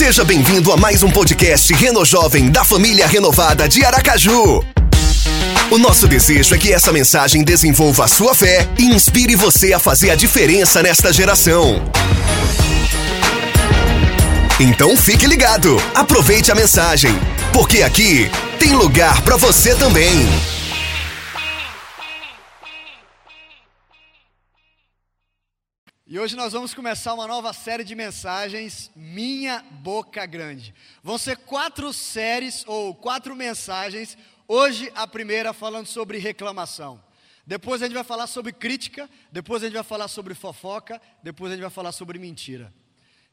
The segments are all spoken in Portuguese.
Seja bem-vindo a mais um podcast Reno Jovem da família renovada de Aracaju. O nosso desejo é que essa mensagem desenvolva a sua fé e inspire você a fazer a diferença nesta geração. Então fique ligado, aproveite a mensagem, porque aqui tem lugar para você também. E hoje nós vamos começar uma nova série de mensagens, Minha Boca Grande. Vão ser quatro séries ou quatro mensagens. Hoje a primeira falando sobre reclamação. Depois a gente vai falar sobre crítica, depois a gente vai falar sobre fofoca, depois a gente vai falar sobre mentira.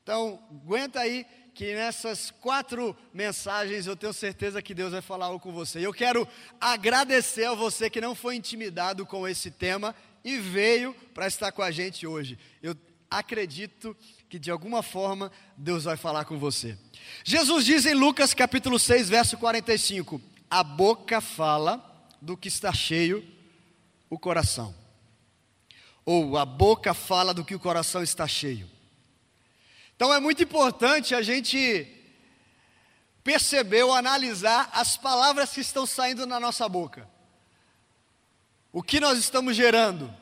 Então, aguenta aí que nessas quatro mensagens eu tenho certeza que Deus vai falar algo com você. Eu quero agradecer a você que não foi intimidado com esse tema e veio para estar com a gente hoje. Eu acredito que de alguma forma Deus vai falar com você. Jesus diz em Lucas capítulo 6, verso 45: A boca fala do que está cheio o coração. Ou a boca fala do que o coração está cheio. Então é muito importante a gente perceber ou analisar as palavras que estão saindo na nossa boca. O que nós estamos gerando?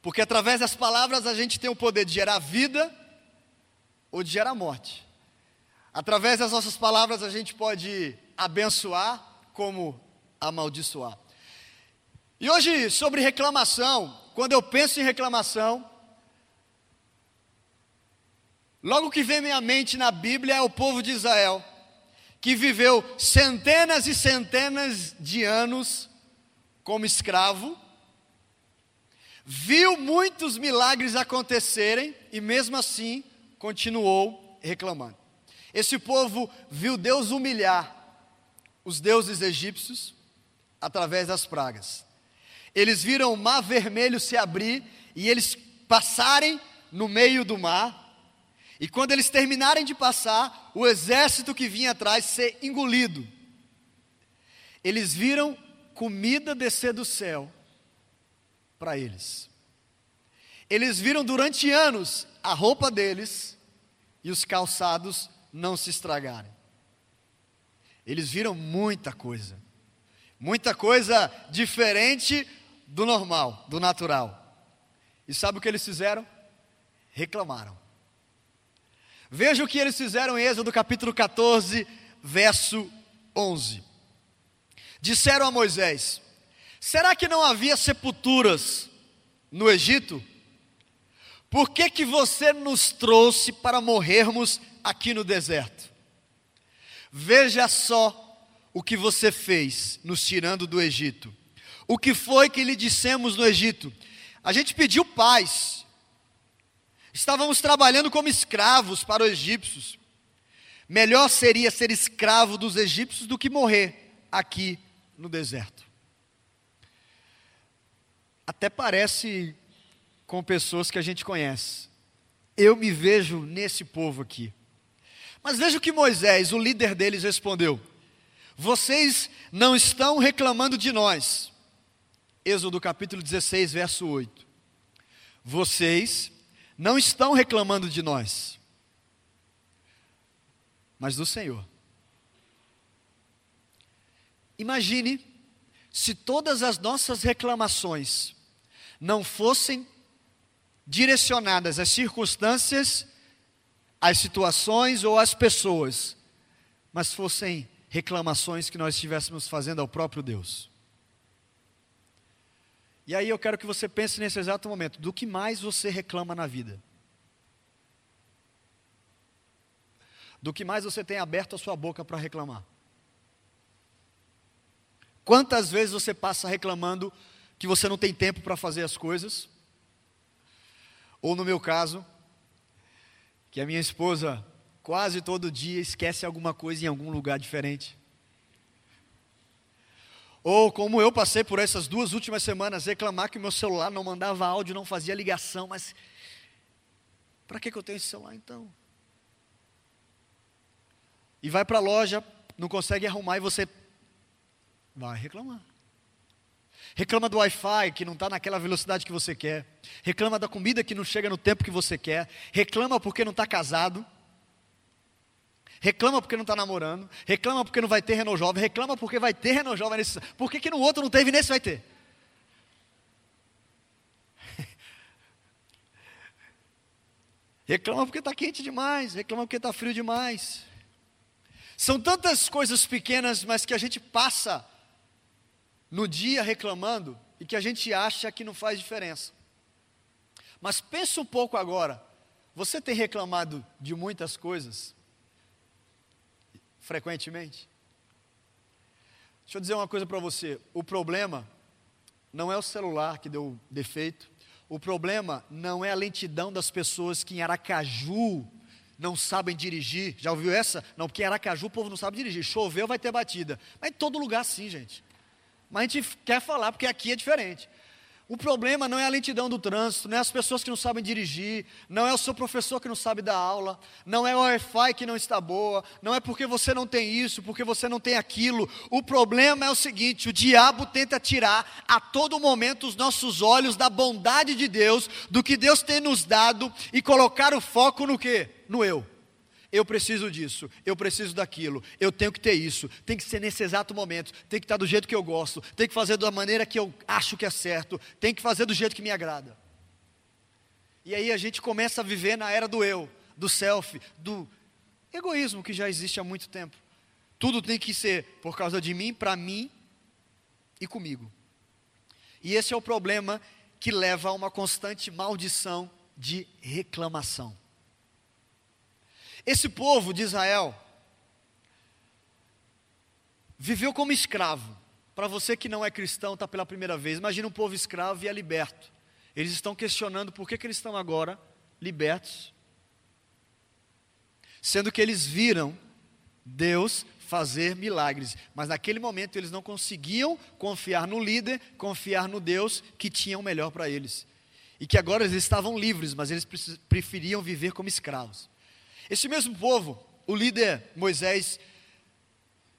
Porque através das palavras a gente tem o poder de gerar vida ou de gerar morte. Através das nossas palavras a gente pode abençoar como amaldiçoar. E hoje, sobre reclamação, quando eu penso em reclamação, logo que vem minha mente na Bíblia é o povo de Israel, que viveu centenas e centenas de anos como escravo, viu muitos milagres acontecerem e mesmo assim continuou reclamando. Esse povo viu Deus humilhar os deuses egípcios através das pragas. Eles viram o mar vermelho se abrir e eles passarem no meio do mar. E quando eles terminarem de passar, o exército que vinha atrás ser engolido. Eles viram comida descer do céu para eles. Eles viram durante anos a roupa deles e os calçados não se estragarem. Eles viram muita coisa, muita coisa diferente do normal, do natural. E sabe o que eles fizeram? Reclamaram. Veja o que eles fizeram em Êxodo capítulo 14, verso 11. Disseram a Moisés: Será que não havia sepulturas no Egito? Por que, que você nos trouxe para morrermos aqui no deserto? Veja só o que você fez nos tirando do Egito. O que foi que lhe dissemos no Egito? A gente pediu paz. Estávamos trabalhando como escravos para os egípcios. Melhor seria ser escravo dos egípcios do que morrer aqui no deserto. Até parece com pessoas que a gente conhece. Eu me vejo nesse povo aqui. Mas veja o que Moisés, o líder deles, respondeu: Vocês não estão reclamando de nós. Êxodo capítulo 16, verso 8. Vocês não estão reclamando de nós, mas do Senhor. Imagine se todas as nossas reclamações não fossem direcionadas às circunstâncias, às situações ou às pessoas, mas fossem reclamações que nós estivéssemos fazendo ao próprio Deus. E aí eu quero que você pense nesse exato momento: do que mais você reclama na vida? Do que mais você tem aberto a sua boca para reclamar? Quantas vezes você passa reclamando que você não tem tempo para fazer as coisas? Ou no meu caso, que a minha esposa quase todo dia esquece alguma coisa em algum lugar diferente. Ou como eu passei por essas duas últimas semanas, reclamar que meu celular não mandava áudio, não fazia ligação, mas para que, que eu tenho esse celular então? E vai para a loja, não consegue arrumar e você Vai reclamar. Reclama do Wi-Fi que não está naquela velocidade que você quer. Reclama da comida que não chega no tempo que você quer. Reclama porque não está casado. reclama porque não está namorando, reclama porque não vai ter Renault Jovem, reclama porque vai ter Renault Jovem nesse. Por que, que no outro não teve nesse vai ter? reclama porque está quente demais, reclama porque está frio demais. São tantas coisas pequenas, mas que a gente passa no dia reclamando e que a gente acha que não faz diferença. Mas pensa um pouco agora. Você tem reclamado de muitas coisas? Frequentemente? Deixa eu dizer uma coisa para você. O problema não é o celular que deu defeito. O problema não é a lentidão das pessoas que em Aracaju não sabem dirigir. Já ouviu essa? Não, porque em Aracaju o povo não sabe dirigir. Choveu, vai ter batida. Mas em todo lugar sim, gente. Mas a gente quer falar porque aqui é diferente. O problema não é a lentidão do trânsito, não é as pessoas que não sabem dirigir, não é o seu professor que não sabe dar aula, não é o Wi-Fi que não está boa, não é porque você não tem isso, porque você não tem aquilo. O problema é o seguinte: o diabo tenta tirar a todo momento os nossos olhos da bondade de Deus, do que Deus tem nos dado e colocar o foco no que? No eu eu preciso disso, eu preciso daquilo, eu tenho que ter isso, tem que ser nesse exato momento, tem que estar do jeito que eu gosto, tem que fazer da maneira que eu acho que é certo, tem que fazer do jeito que me agrada. E aí a gente começa a viver na era do eu, do self, do egoísmo que já existe há muito tempo. Tudo tem que ser por causa de mim, para mim e comigo. E esse é o problema que leva a uma constante maldição de reclamação. Esse povo de Israel viveu como escravo. Para você que não é cristão, está pela primeira vez, imagina um povo escravo e é liberto. Eles estão questionando por que, que eles estão agora libertos, sendo que eles viram Deus fazer milagres, mas naquele momento eles não conseguiam confiar no líder, confiar no Deus que tinha o melhor para eles. E que agora eles estavam livres, mas eles preferiam viver como escravos. Esse mesmo povo, o líder Moisés,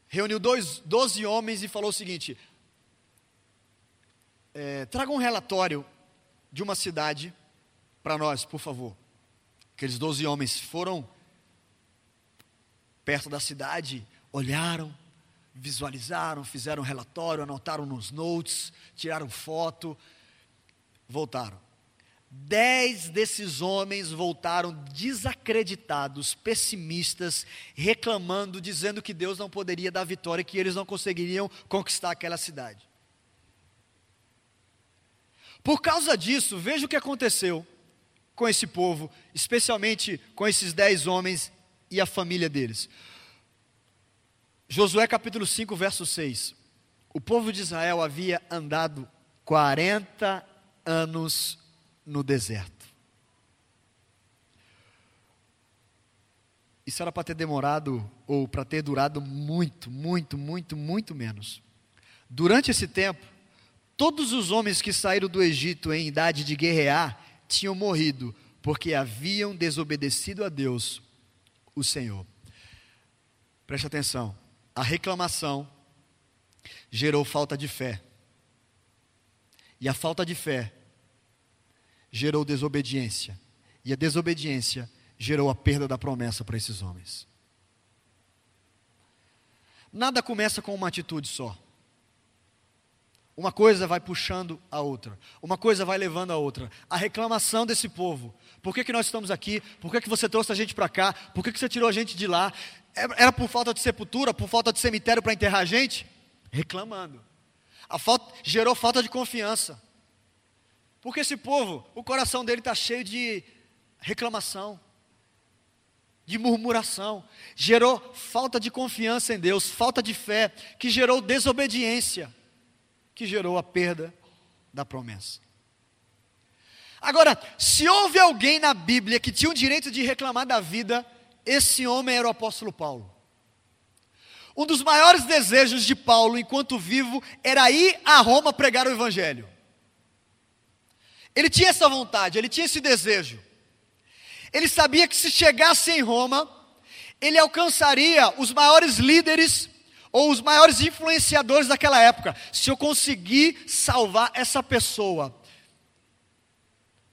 reuniu dois, doze homens e falou o seguinte: é, traga um relatório de uma cidade para nós, por favor. Aqueles doze homens foram perto da cidade, olharam, visualizaram, fizeram relatório, anotaram nos notes, tiraram foto, voltaram. Dez desses homens voltaram desacreditados, pessimistas, reclamando, dizendo que Deus não poderia dar vitória, que eles não conseguiriam conquistar aquela cidade. Por causa disso, veja o que aconteceu com esse povo, especialmente com esses dez homens e a família deles. Josué capítulo 5, verso 6. O povo de Israel havia andado 40 anos no deserto. Isso era para ter demorado, ou para ter durado muito, muito, muito, muito menos. Durante esse tempo, todos os homens que saíram do Egito em idade de guerrear tinham morrido, porque haviam desobedecido a Deus, o Senhor. Preste atenção, a reclamação gerou falta de fé. E a falta de fé gerou desobediência. E a desobediência gerou a perda da promessa para esses homens. Nada começa com uma atitude só. Uma coisa vai puxando a outra, uma coisa vai levando a outra. A reclamação desse povo: por que, que nós estamos aqui? Por que, que você trouxe a gente para cá? Por que, que você tirou a gente de lá? Era por falta de sepultura, por falta de cemitério para enterrar a gente? Reclamando. A falta, gerou falta de confiança. Porque esse povo, o coração dele está cheio de reclamação, de murmuração, gerou falta de confiança em Deus, falta de fé, que gerou desobediência, que gerou a perda da promessa. Agora, se houve alguém na Bíblia que tinha o direito de reclamar da vida, esse homem era o apóstolo Paulo. Um dos maiores desejos de Paulo enquanto vivo era ir a Roma pregar o Evangelho. Ele tinha essa vontade, ele tinha esse desejo. Ele sabia que se chegasse em Roma, ele alcançaria os maiores líderes ou os maiores influenciadores daquela época. Se eu conseguir salvar essa pessoa,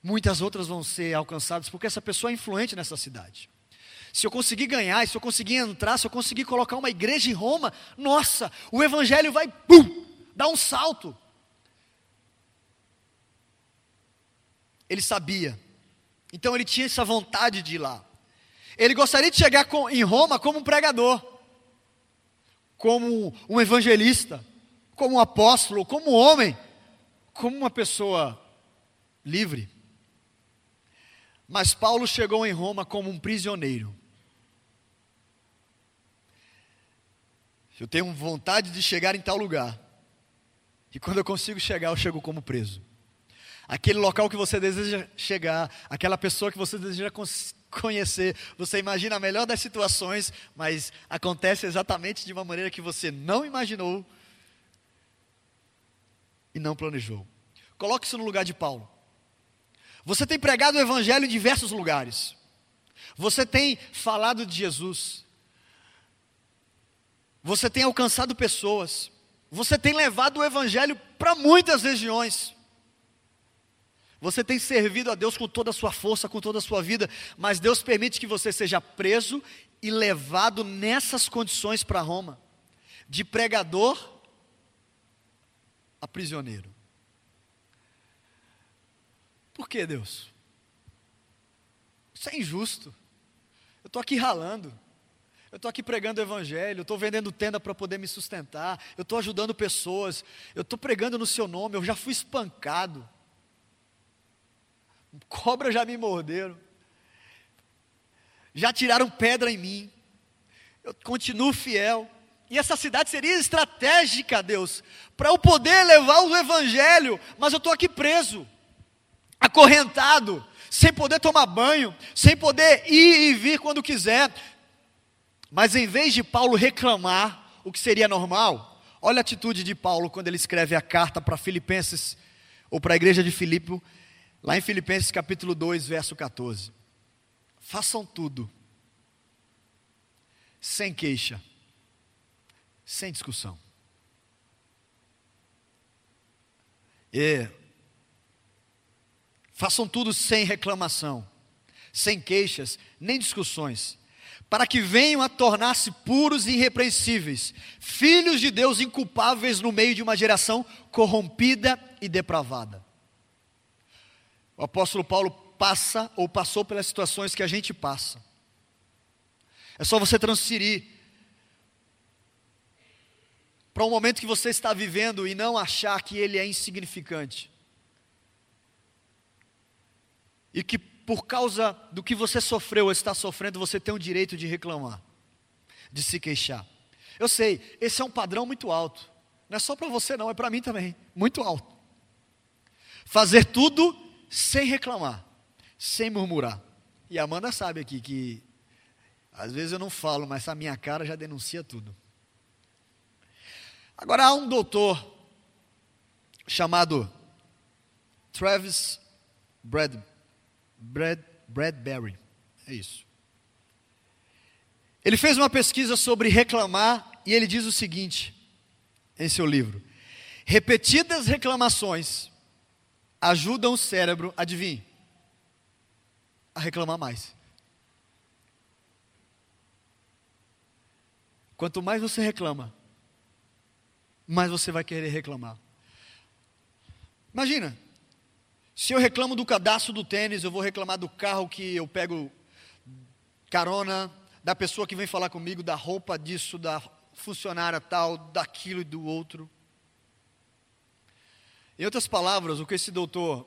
muitas outras vão ser alcançadas, porque essa pessoa é influente nessa cidade. Se eu conseguir ganhar, se eu conseguir entrar, se eu conseguir colocar uma igreja em Roma, nossa, o evangelho vai pum, dar um salto. Ele sabia. Então ele tinha essa vontade de ir lá. Ele gostaria de chegar com, em Roma como um pregador, como um evangelista, como um apóstolo, como um homem, como uma pessoa livre. Mas Paulo chegou em Roma como um prisioneiro. Eu tenho vontade de chegar em tal lugar. E quando eu consigo chegar, eu chego como preso. Aquele local que você deseja chegar, aquela pessoa que você deseja conhecer, você imagina a melhor das situações, mas acontece exatamente de uma maneira que você não imaginou e não planejou. Coloque isso no lugar de Paulo. Você tem pregado o evangelho em diversos lugares. Você tem falado de Jesus. Você tem alcançado pessoas. Você tem levado o Evangelho para muitas regiões. Você tem servido a Deus com toda a sua força, com toda a sua vida, mas Deus permite que você seja preso e levado nessas condições para Roma, de pregador a prisioneiro. Por que, Deus? Isso é injusto. Eu estou aqui ralando. Eu estou aqui pregando o Evangelho, estou vendendo tenda para poder me sustentar, eu estou ajudando pessoas, eu estou pregando no seu nome, eu já fui espancado, cobras já me morderam, já tiraram pedra em mim, eu continuo fiel, e essa cidade seria estratégica, Deus, para eu poder levar o Evangelho, mas eu estou aqui preso, acorrentado, sem poder tomar banho, sem poder ir e vir quando quiser, mas em vez de Paulo reclamar o que seria normal, olha a atitude de Paulo quando ele escreve a carta para Filipenses, ou para a igreja de Filipe, lá em Filipenses capítulo 2, verso 14. Façam tudo, sem queixa, sem discussão. E façam tudo sem reclamação, sem queixas, nem discussões para que venham a tornar-se puros e irrepreensíveis, filhos de Deus inculpáveis no meio de uma geração corrompida e depravada. O apóstolo Paulo passa ou passou pelas situações que a gente passa. É só você transferir para um momento que você está vivendo e não achar que ele é insignificante. E que por causa do que você sofreu ou está sofrendo, você tem o direito de reclamar, de se queixar. Eu sei, esse é um padrão muito alto. Não é só para você, não, é para mim também. Muito alto. Fazer tudo sem reclamar, sem murmurar. E a Amanda sabe aqui que às vezes eu não falo, mas a minha cara já denuncia tudo. Agora há um doutor chamado Travis Bradbury Brad, Bradbury. É isso. Ele fez uma pesquisa sobre reclamar e ele diz o seguinte em seu livro: Repetidas reclamações ajudam o cérebro, adivinhe, a reclamar mais. Quanto mais você reclama, mais você vai querer reclamar. Imagina, se eu reclamo do cadastro do tênis, eu vou reclamar do carro que eu pego carona, da pessoa que vem falar comigo, da roupa disso, da funcionária tal, daquilo e do outro. Em outras palavras, o que esse doutor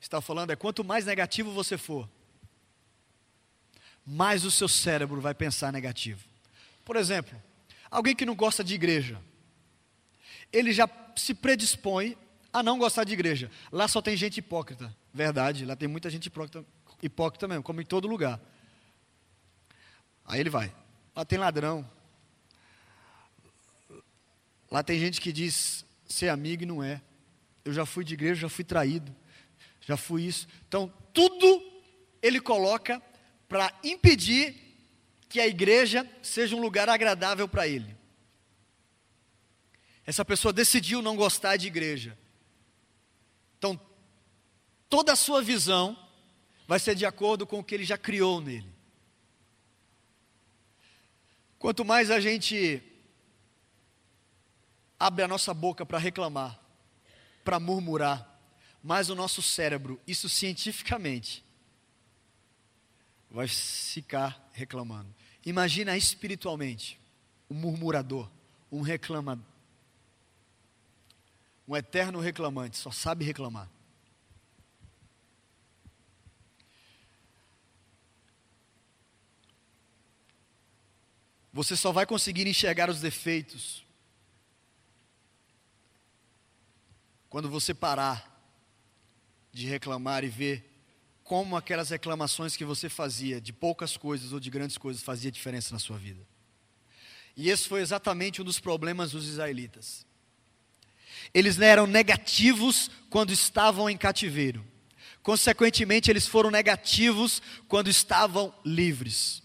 está falando é: quanto mais negativo você for, mais o seu cérebro vai pensar negativo. Por exemplo, alguém que não gosta de igreja, ele já se predispõe a não gostar de igreja. Lá só tem gente hipócrita. Verdade, lá tem muita gente hipócrita, hipócrita mesmo, como em todo lugar. Aí ele vai. Lá tem ladrão. Lá tem gente que diz ser amigo e não é. Eu já fui de igreja, já fui traído. Já fui isso. Então, tudo ele coloca para impedir que a igreja seja um lugar agradável para ele. Essa pessoa decidiu não gostar de igreja. Então, toda a sua visão vai ser de acordo com o que ele já criou nele. Quanto mais a gente abre a nossa boca para reclamar, para murmurar, mais o nosso cérebro, isso cientificamente, vai ficar reclamando. Imagina espiritualmente um murmurador, um reclamador, um eterno reclamante, só sabe reclamar. Você só vai conseguir enxergar os defeitos quando você parar de reclamar e ver como aquelas reclamações que você fazia de poucas coisas ou de grandes coisas fazia diferença na sua vida. E esse foi exatamente um dos problemas dos israelitas. Eles eram negativos quando estavam em cativeiro. Consequentemente, eles foram negativos quando estavam livres.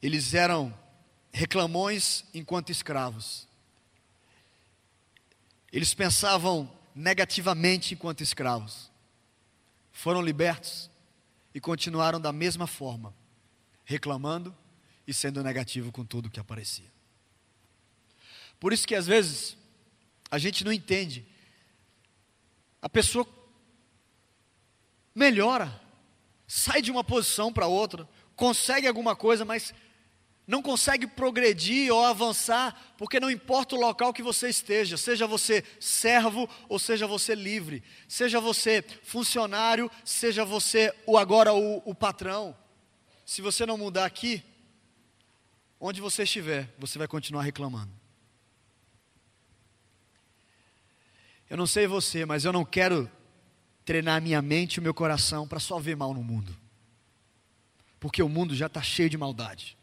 Eles eram reclamões enquanto escravos. Eles pensavam negativamente enquanto escravos. Foram libertos e continuaram da mesma forma, reclamando e sendo negativo com tudo que aparecia. Por isso que às vezes a gente não entende. A pessoa melhora, sai de uma posição para outra, consegue alguma coisa, mas não consegue progredir ou avançar, porque não importa o local que você esteja, seja você servo ou seja você livre, seja você funcionário, seja você o agora o, o patrão. Se você não mudar aqui, onde você estiver, você vai continuar reclamando. Eu não sei você, mas eu não quero treinar minha mente e o meu coração para só ver mal no mundo, porque o mundo já está cheio de maldade.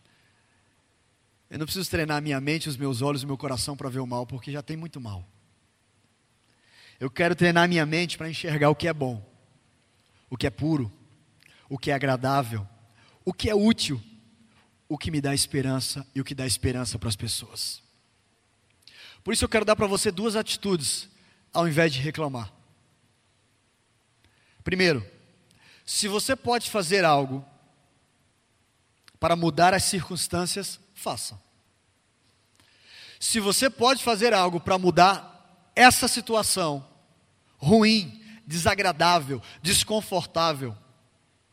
Eu não preciso treinar minha mente, os meus olhos o meu coração para ver o mal, porque já tem muito mal. Eu quero treinar minha mente para enxergar o que é bom, o que é puro, o que é agradável, o que é útil, o que me dá esperança e o que dá esperança para as pessoas. Por isso eu quero dar para você duas atitudes, ao invés de reclamar. Primeiro, se você pode fazer algo para mudar as circunstâncias, faça. Se você pode fazer algo para mudar essa situação ruim, desagradável, desconfortável,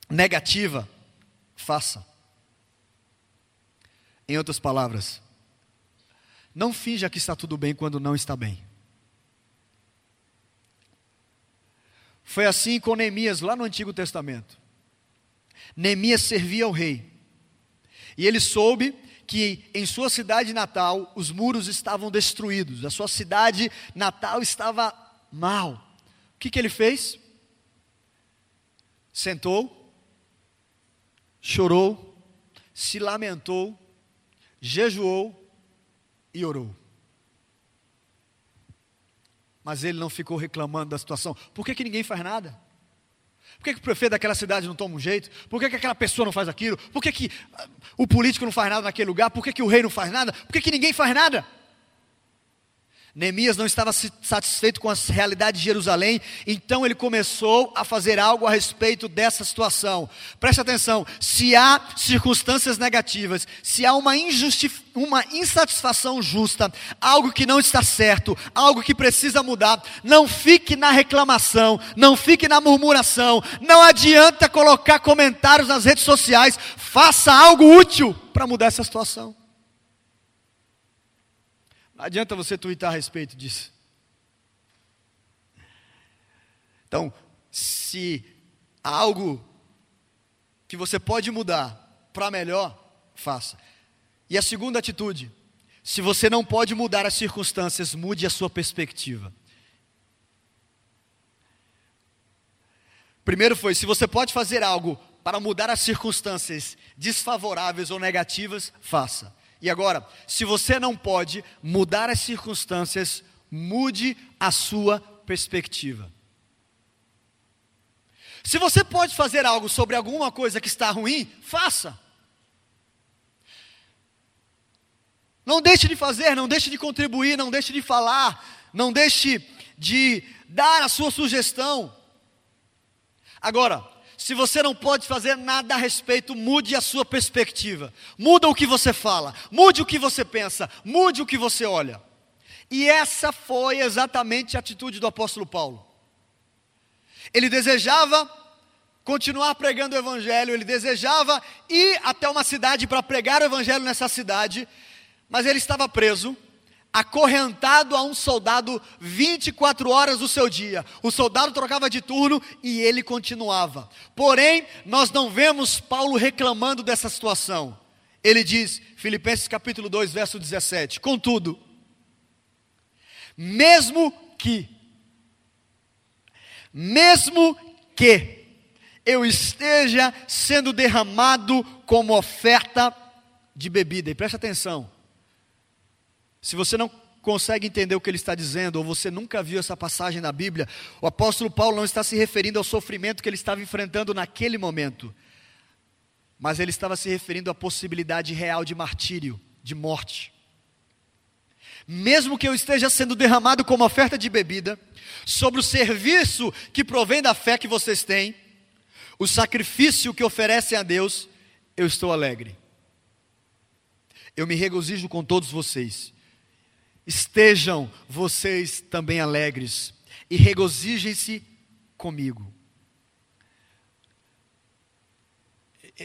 negativa, faça. Em outras palavras, não finja que está tudo bem quando não está bem. Foi assim com Neemias lá no Antigo Testamento. Neemias servia ao rei. E ele soube que em sua cidade natal os muros estavam destruídos, a sua cidade natal estava mal. O que, que ele fez? Sentou, chorou, se lamentou, jejuou e orou. Mas ele não ficou reclamando da situação. Por que, que ninguém faz nada? Por que, que o prefeito daquela cidade não toma um jeito? Por que, que aquela pessoa não faz aquilo? Por que, que ah, o político não faz nada naquele lugar? Por que, que o rei não faz nada? Por que, que ninguém faz nada? Neemias não estava satisfeito com a realidade de Jerusalém, então ele começou a fazer algo a respeito dessa situação. Preste atenção: se há circunstâncias negativas, se há uma, uma insatisfação justa, algo que não está certo, algo que precisa mudar, não fique na reclamação, não fique na murmuração, não adianta colocar comentários nas redes sociais, faça algo útil para mudar essa situação. Adianta você twittar a respeito disso. Então, se há algo que você pode mudar para melhor, faça. E a segunda atitude, se você não pode mudar as circunstâncias, mude a sua perspectiva. Primeiro foi, se você pode fazer algo para mudar as circunstâncias desfavoráveis ou negativas, faça. E agora, se você não pode mudar as circunstâncias, mude a sua perspectiva. Se você pode fazer algo sobre alguma coisa que está ruim, faça. Não deixe de fazer, não deixe de contribuir, não deixe de falar, não deixe de dar a sua sugestão. Agora, se você não pode fazer nada a respeito, mude a sua perspectiva. Muda o que você fala, mude o que você pensa, mude o que você olha. E essa foi exatamente a atitude do apóstolo Paulo. Ele desejava continuar pregando o evangelho, ele desejava ir até uma cidade para pregar o evangelho nessa cidade, mas ele estava preso acorrentado a um soldado 24 horas do seu dia. O soldado trocava de turno e ele continuava. Porém, nós não vemos Paulo reclamando dessa situação. Ele diz, Filipenses capítulo 2, verso 17: Contudo, mesmo que, mesmo que eu esteja sendo derramado como oferta de bebida, e preste atenção, se você não consegue entender o que ele está dizendo, ou você nunca viu essa passagem na Bíblia, o apóstolo Paulo não está se referindo ao sofrimento que ele estava enfrentando naquele momento, mas ele estava se referindo à possibilidade real de martírio, de morte. Mesmo que eu esteja sendo derramado como oferta de bebida, sobre o serviço que provém da fé que vocês têm, o sacrifício que oferecem a Deus, eu estou alegre. Eu me regozijo com todos vocês Estejam vocês também alegres e regozijem-se comigo.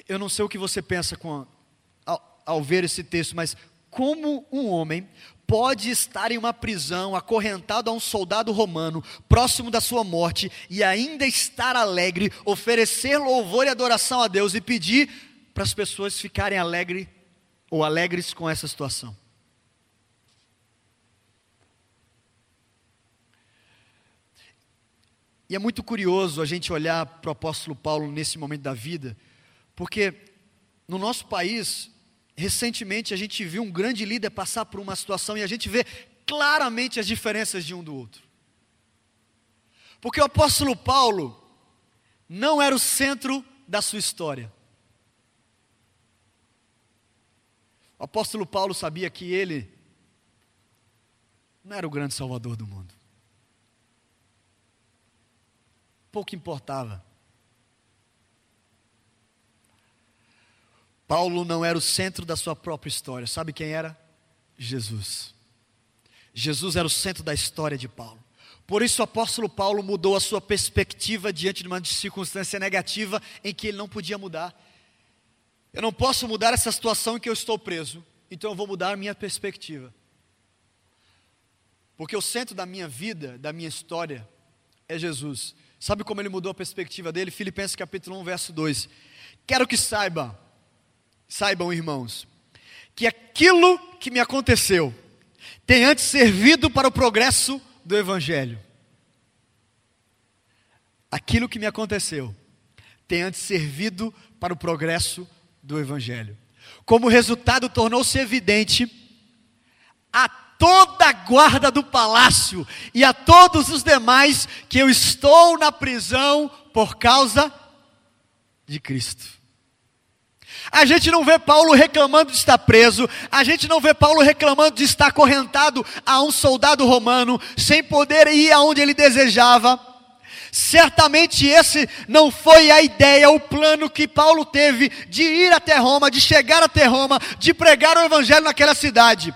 Eu não sei o que você pensa com, ao, ao ver esse texto, mas como um homem pode estar em uma prisão, acorrentado a um soldado romano, próximo da sua morte, e ainda estar alegre, oferecer louvor e adoração a Deus e pedir para as pessoas ficarem alegres ou alegres com essa situação? E é muito curioso a gente olhar para o apóstolo Paulo nesse momento da vida, porque no nosso país, recentemente a gente viu um grande líder passar por uma situação e a gente vê claramente as diferenças de um do outro. Porque o apóstolo Paulo não era o centro da sua história. O apóstolo Paulo sabia que ele não era o grande salvador do mundo. Pouco importava. Paulo não era o centro da sua própria história. Sabe quem era? Jesus. Jesus era o centro da história de Paulo. Por isso o apóstolo Paulo mudou a sua perspectiva diante de uma circunstância negativa em que ele não podia mudar. Eu não posso mudar essa situação em que eu estou preso, então eu vou mudar a minha perspectiva. Porque o centro da minha vida, da minha história, é Jesus. Sabe como ele mudou a perspectiva dele? Filipenses capítulo 1, verso 2. Quero que saiba, saibam irmãos, que aquilo que me aconteceu tem antes servido para o progresso do Evangelho. Aquilo que me aconteceu tem antes servido para o progresso do Evangelho. Como resultado, tornou-se evidente a toda a guarda do palácio e a todos os demais que eu estou na prisão por causa de Cristo. A gente não vê Paulo reclamando de estar preso, a gente não vê Paulo reclamando de estar acorrentado a um soldado romano, sem poder ir aonde ele desejava. Certamente esse não foi a ideia, o plano que Paulo teve de ir até Roma, de chegar até Roma, de pregar o evangelho naquela cidade.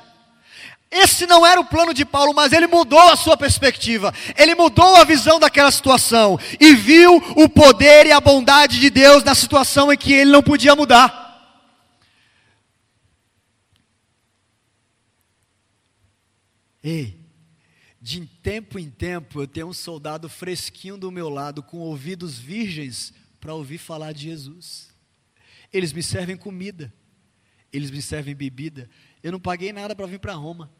Esse não era o plano de Paulo, mas ele mudou a sua perspectiva, ele mudou a visão daquela situação e viu o poder e a bondade de Deus na situação em que ele não podia mudar. Ei, de tempo em tempo eu tenho um soldado fresquinho do meu lado, com ouvidos virgens, para ouvir falar de Jesus. Eles me servem comida, eles me servem bebida. Eu não paguei nada para vir para Roma.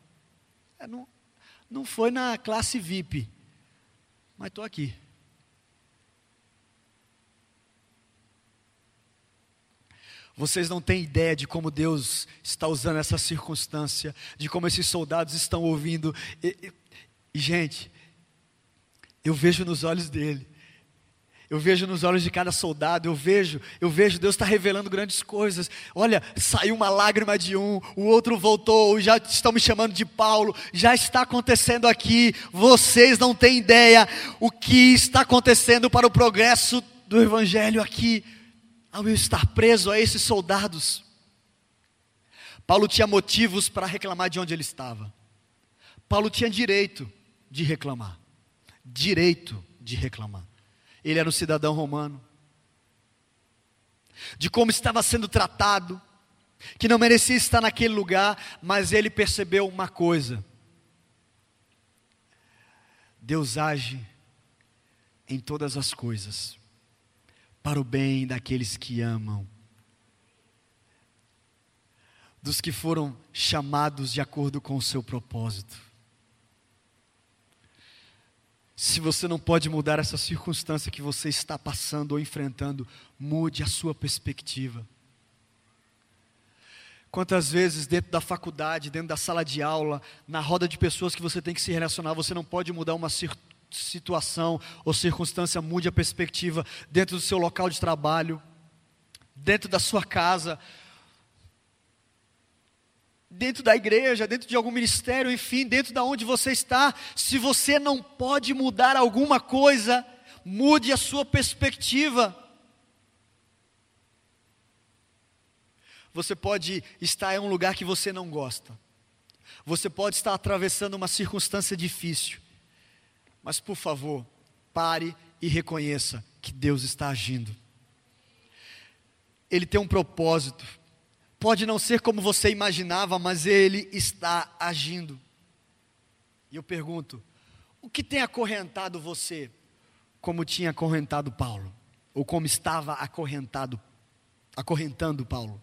É, não, não foi na classe VIP, mas estou aqui. Vocês não têm ideia de como Deus está usando essa circunstância, de como esses soldados estão ouvindo. E, e, e gente, eu vejo nos olhos dele eu vejo nos olhos de cada soldado, eu vejo, eu vejo Deus está revelando grandes coisas. Olha, saiu uma lágrima de um, o outro voltou, já estão me chamando de Paulo, já está acontecendo aqui. Vocês não têm ideia o que está acontecendo para o progresso do Evangelho aqui, ao eu estar preso a esses soldados. Paulo tinha motivos para reclamar de onde ele estava. Paulo tinha direito de reclamar. Direito de reclamar. Ele era um cidadão romano. De como estava sendo tratado, que não merecia estar naquele lugar, mas ele percebeu uma coisa: Deus age em todas as coisas, para o bem daqueles que amam, dos que foram chamados de acordo com o seu propósito. Se você não pode mudar essa circunstância que você está passando ou enfrentando, mude a sua perspectiva. Quantas vezes dentro da faculdade, dentro da sala de aula, na roda de pessoas que você tem que se relacionar, você não pode mudar uma situação ou circunstância, mude a perspectiva dentro do seu local de trabalho, dentro da sua casa, dentro da igreja, dentro de algum ministério, enfim, dentro da onde você está, se você não pode mudar alguma coisa, mude a sua perspectiva. Você pode estar em um lugar que você não gosta. Você pode estar atravessando uma circunstância difícil. Mas por favor, pare e reconheça que Deus está agindo. Ele tem um propósito. Pode não ser como você imaginava, mas ele está agindo. E eu pergunto: o que tem acorrentado você como tinha acorrentado Paulo? Ou como estava acorrentado, acorrentando Paulo?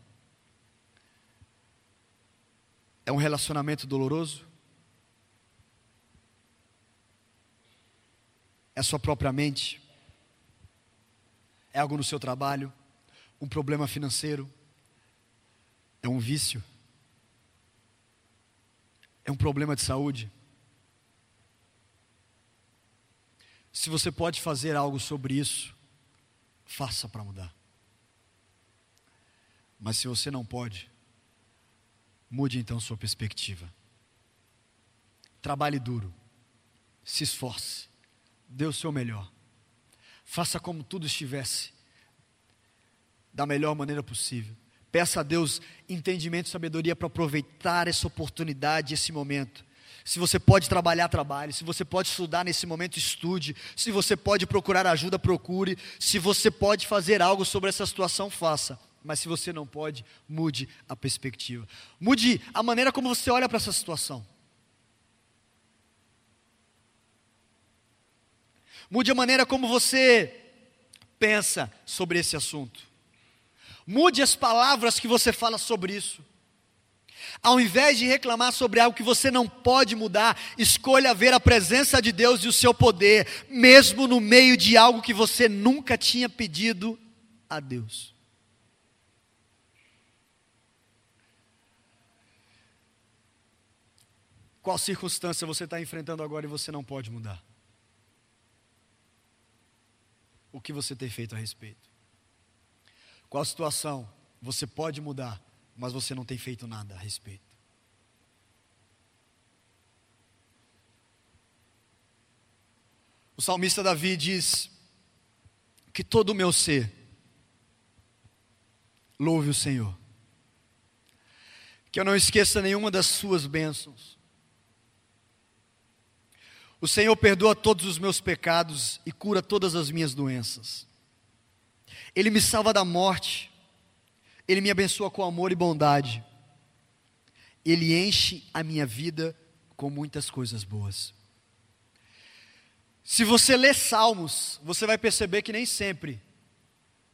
É um relacionamento doloroso? É sua própria mente? É algo no seu trabalho? Um problema financeiro? É um vício? É um problema de saúde? Se você pode fazer algo sobre isso, faça para mudar. Mas se você não pode, mude então sua perspectiva. Trabalhe duro, se esforce, dê o seu melhor, faça como tudo estivesse, da melhor maneira possível. Peça a Deus entendimento e sabedoria para aproveitar essa oportunidade, esse momento. Se você pode trabalhar, trabalhe. Se você pode estudar nesse momento, estude. Se você pode procurar ajuda, procure. Se você pode fazer algo sobre essa situação, faça. Mas se você não pode, mude a perspectiva. Mude a maneira como você olha para essa situação. Mude a maneira como você pensa sobre esse assunto. Mude as palavras que você fala sobre isso. Ao invés de reclamar sobre algo que você não pode mudar, escolha ver a presença de Deus e o seu poder, mesmo no meio de algo que você nunca tinha pedido a Deus. Qual circunstância você está enfrentando agora e você não pode mudar? O que você tem feito a respeito? Qual situação você pode mudar, mas você não tem feito nada a respeito? O salmista Davi diz que todo o meu ser louve o Senhor, que eu não esqueça nenhuma das suas bênçãos. O Senhor perdoa todos os meus pecados e cura todas as minhas doenças. Ele me salva da morte, Ele me abençoa com amor e bondade, Ele enche a minha vida com muitas coisas boas. Se você ler Salmos, você vai perceber que nem sempre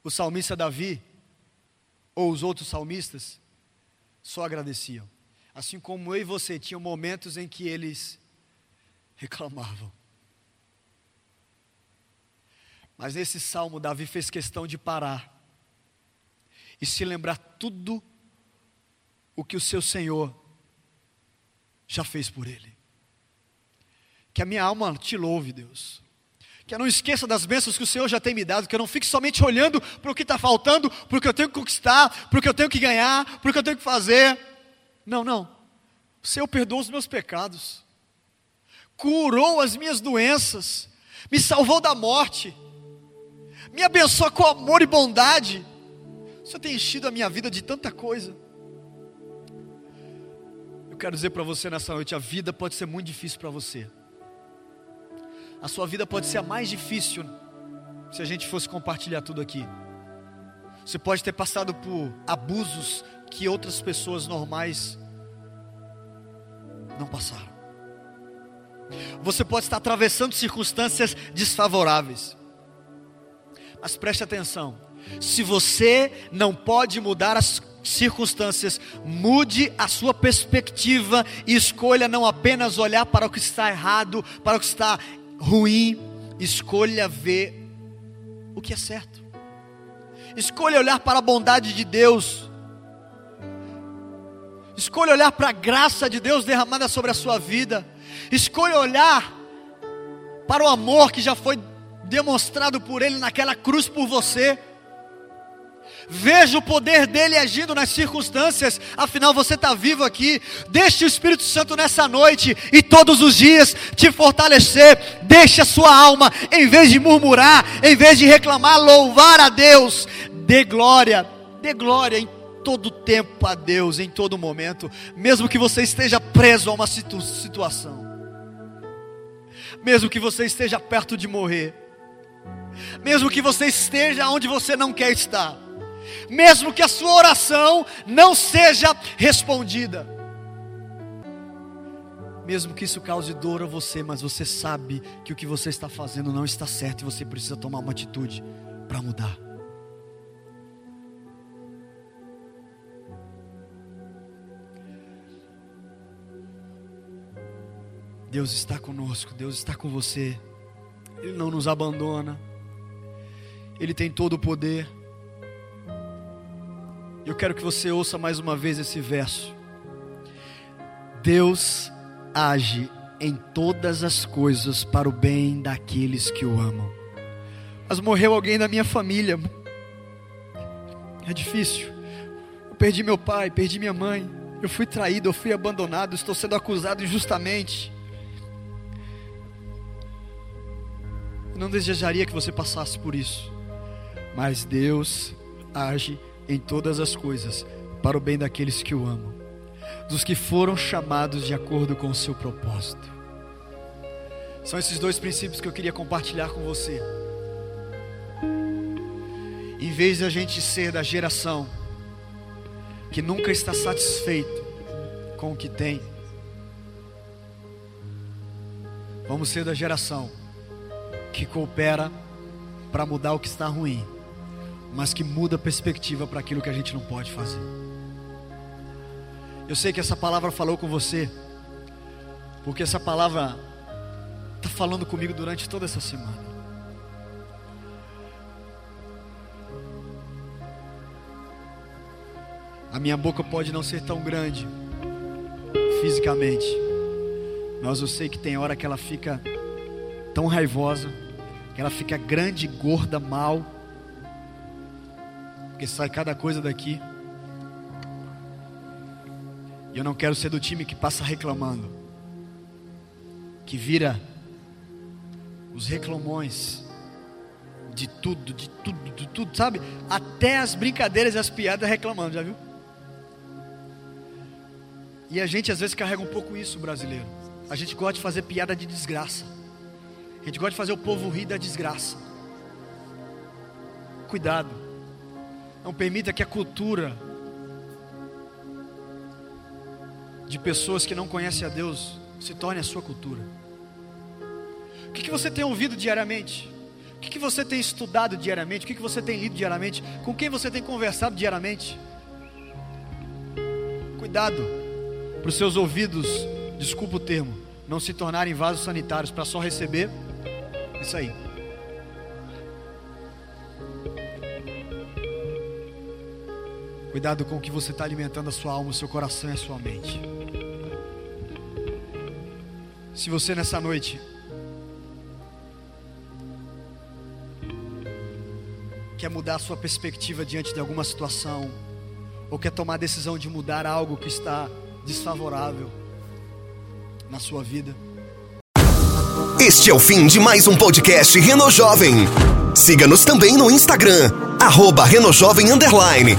o salmista Davi ou os outros salmistas só agradeciam. Assim como eu e você tinham momentos em que eles reclamavam. Mas nesse salmo, Davi fez questão de parar e se lembrar tudo o que o seu Senhor já fez por ele. Que a minha alma te louve, Deus. Que eu não esqueça das bênçãos que o Senhor já tem me dado, que eu não fique somente olhando para o que está faltando, para o que eu tenho que conquistar, para o que eu tenho que ganhar, para o que eu tenho que fazer. Não, não. O Senhor perdoou os meus pecados, curou as minhas doenças, me salvou da morte me abençoa com amor e bondade. O Senhor tem enchido a minha vida de tanta coisa. Eu quero dizer para você nessa noite: a vida pode ser muito difícil para você. A sua vida pode ser a mais difícil se a gente fosse compartilhar tudo aqui. Você pode ter passado por abusos que outras pessoas normais não passaram. Você pode estar atravessando circunstâncias desfavoráveis. Mas preste atenção: se você não pode mudar as circunstâncias, mude a sua perspectiva e escolha não apenas olhar para o que está errado, para o que está ruim, escolha ver o que é certo. Escolha olhar para a bondade de Deus. Escolha olhar para a graça de Deus derramada sobre a sua vida. Escolha olhar para o amor que já foi demonstrado por Ele naquela cruz por você. Veja o poder dele agindo nas circunstâncias, afinal você está vivo aqui. Deixe o Espírito Santo nessa noite e todos os dias te fortalecer. Deixe a sua alma, em vez de murmurar, em vez de reclamar, louvar a Deus. Dê glória, dê glória em todo tempo a Deus, em todo momento, mesmo que você esteja preso a uma situ situação, mesmo que você esteja perto de morrer, mesmo que você esteja onde você não quer estar mesmo que a sua oração não seja respondida. Mesmo que isso cause dor a você, mas você sabe que o que você está fazendo não está certo e você precisa tomar uma atitude para mudar. Deus está conosco, Deus está com você. Ele não nos abandona. Ele tem todo o poder. Eu quero que você ouça mais uma vez esse verso. Deus age em todas as coisas para o bem daqueles que o amam. Mas morreu alguém da minha família. É difícil. Eu perdi meu pai, perdi minha mãe. Eu fui traído, eu fui abandonado, estou sendo acusado injustamente. Eu não desejaria que você passasse por isso. Mas Deus age em todas as coisas para o bem daqueles que o amam, dos que foram chamados de acordo com o seu propósito. São esses dois princípios que eu queria compartilhar com você. Em vez de a gente ser da geração que nunca está satisfeito com o que tem, vamos ser da geração que coopera para mudar o que está ruim mas que muda a perspectiva para aquilo que a gente não pode fazer. Eu sei que essa palavra falou com você, porque essa palavra está falando comigo durante toda essa semana. A minha boca pode não ser tão grande fisicamente, mas eu sei que tem hora que ela fica tão raivosa, que ela fica grande, gorda, mal porque sai cada coisa daqui. E eu não quero ser do time que passa reclamando, que vira os reclamões de tudo, de tudo, de tudo, sabe? Até as brincadeiras e as piadas reclamando, já viu? E a gente às vezes carrega um pouco isso, brasileiro. A gente gosta de fazer piada de desgraça. A gente gosta de fazer o povo rir da desgraça. Cuidado. Não permita que a cultura de pessoas que não conhecem a Deus se torne a sua cultura. O que, que você tem ouvido diariamente? O que, que você tem estudado diariamente? O que, que você tem lido diariamente? Com quem você tem conversado diariamente? Cuidado para os seus ouvidos, desculpa o termo, não se tornarem vasos sanitários para só receber isso aí. Cuidado com o que você está alimentando a sua alma, o seu coração e a sua mente. Se você nessa noite quer mudar a sua perspectiva diante de alguma situação, ou quer tomar a decisão de mudar algo que está desfavorável na sua vida. Este é o fim de mais um podcast Reno Jovem. Siga-nos também no Instagram, arroba Renojovem Underline.